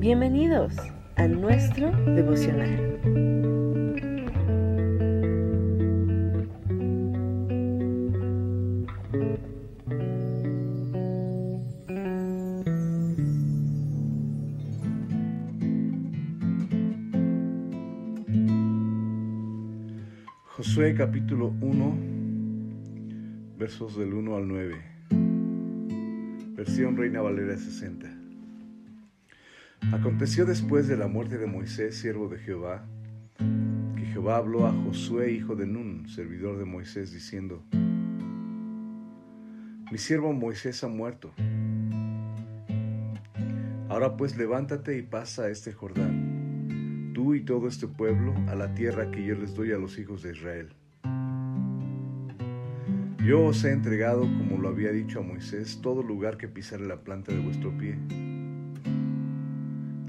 Bienvenidos a nuestro devocional. Josué capítulo 1, versos del 1 al 9. Versión Reina Valera 60. Aconteció después de la muerte de Moisés, siervo de Jehová, que Jehová habló a Josué, hijo de Nun, servidor de Moisés, diciendo, Mi siervo Moisés ha muerto. Ahora pues levántate y pasa a este Jordán tú y todo este pueblo a la tierra que yo les doy a los hijos de Israel. Yo os he entregado, como lo había dicho a Moisés, todo lugar que pisare la planta de vuestro pie,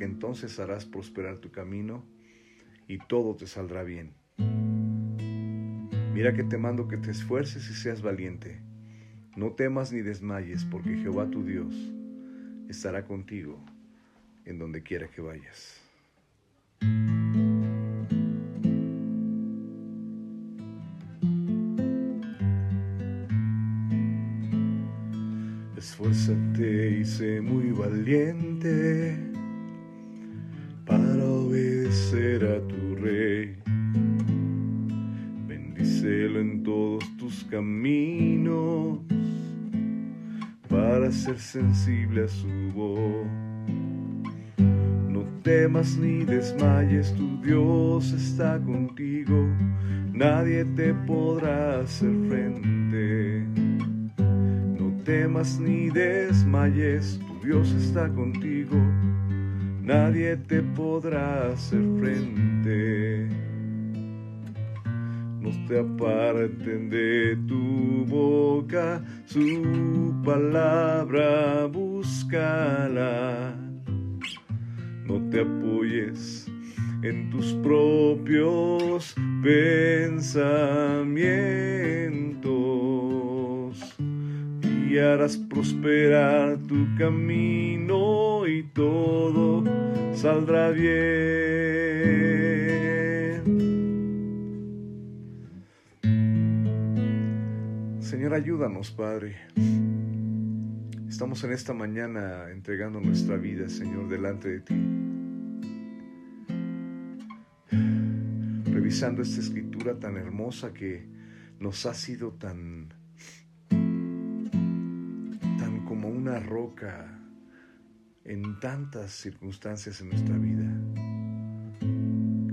porque entonces harás prosperar tu camino y todo te saldrá bien. Mira que te mando que te esfuerces y seas valiente. No temas ni desmayes, porque Jehová tu Dios estará contigo en donde quiera que vayas. Esfuérzate y sé muy valiente a tu rey. Bendícelo en todos tus caminos para ser sensible a su voz. No temas ni desmayes, tu Dios está contigo, nadie te podrá hacer frente temas ni desmayes, tu Dios está contigo, nadie te podrá hacer frente. No te aparten de tu boca, su palabra búscala. No te apoyes en tus propios pensamientos y harás prosperar tu camino y todo saldrá bien. Señor, ayúdanos, Padre. Estamos en esta mañana entregando nuestra vida, Señor, delante de ti. Revisando esta escritura tan hermosa que nos ha sido tan una roca en tantas circunstancias en nuestra vida.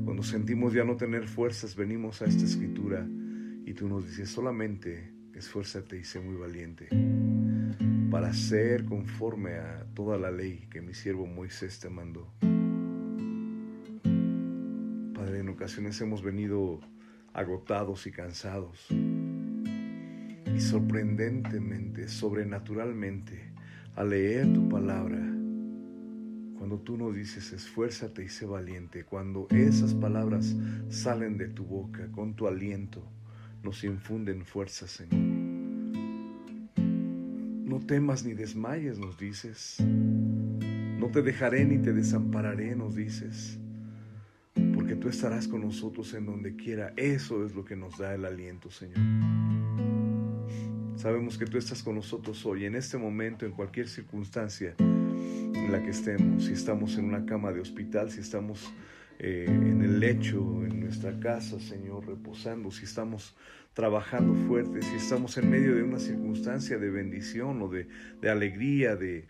Cuando sentimos ya no tener fuerzas, venimos a esta escritura y tú nos dices solamente esfuérzate y sé muy valiente para ser conforme a toda la ley que mi siervo Moisés te mandó. Padre, en ocasiones hemos venido agotados y cansados y sorprendentemente, sobrenaturalmente, a leer tu palabra, cuando tú nos dices esfuérzate y sé valiente, cuando esas palabras salen de tu boca con tu aliento, nos infunden fuerza, Señor. No temas ni desmayes, nos dices. No te dejaré ni te desampararé, nos dices. Porque tú estarás con nosotros en donde quiera. Eso es lo que nos da el aliento, Señor. Sabemos que tú estás con nosotros hoy, en este momento, en cualquier circunstancia en la que estemos, si estamos en una cama de hospital, si estamos eh, en el lecho, en nuestra casa, Señor, reposando, si estamos trabajando fuerte, si estamos en medio de una circunstancia de bendición o de, alegría, de,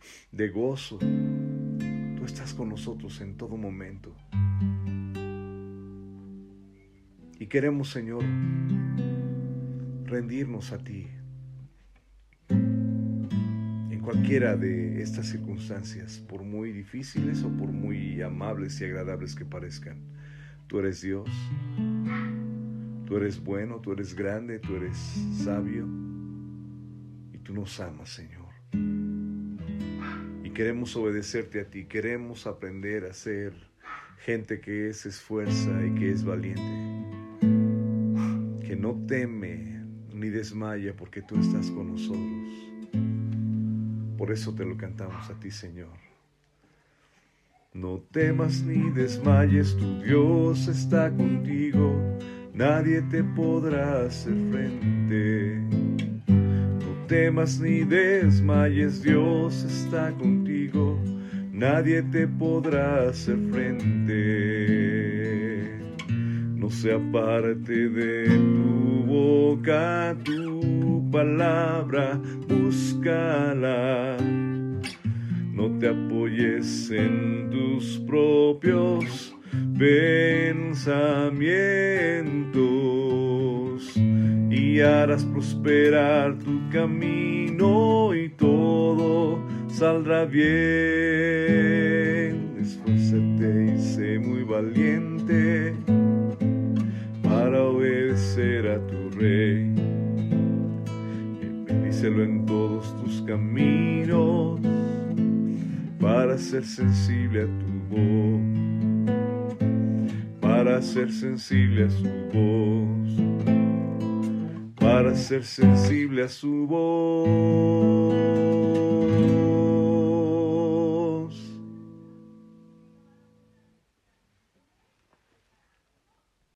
gozo. Tú estás con nosotros en todo momento. Y queremos, Señor, rendirnos a ti cualquiera de estas circunstancias, por muy difíciles o por muy amables y agradables que parezcan. Tú eres Dios, tú eres bueno, tú eres grande, tú eres sabio y tú nos amas, Señor. Y queremos obedecerte a ti, queremos aprender a ser gente que se esfuerza y que es valiente, que no teme ni desmaya porque tú estás con nosotros. Por eso te lo cantamos a ti, Señor. No temas ni desmayes, tu Dios está contigo, nadie te podrá hacer frente. No temas ni desmayes, Dios está contigo, nadie te podrá hacer frente. No se aparte de tu boca tu palabra, búscala. No te apoyes en tus propios pensamientos y harás prosperar tu camino y todo saldrá bien. Esfuérzate y sé muy valiente para obedecer a tu rey. Bendícelo en todos tus caminos para ser sensible a tu voz, para ser sensible a su voz, para ser sensible a su voz.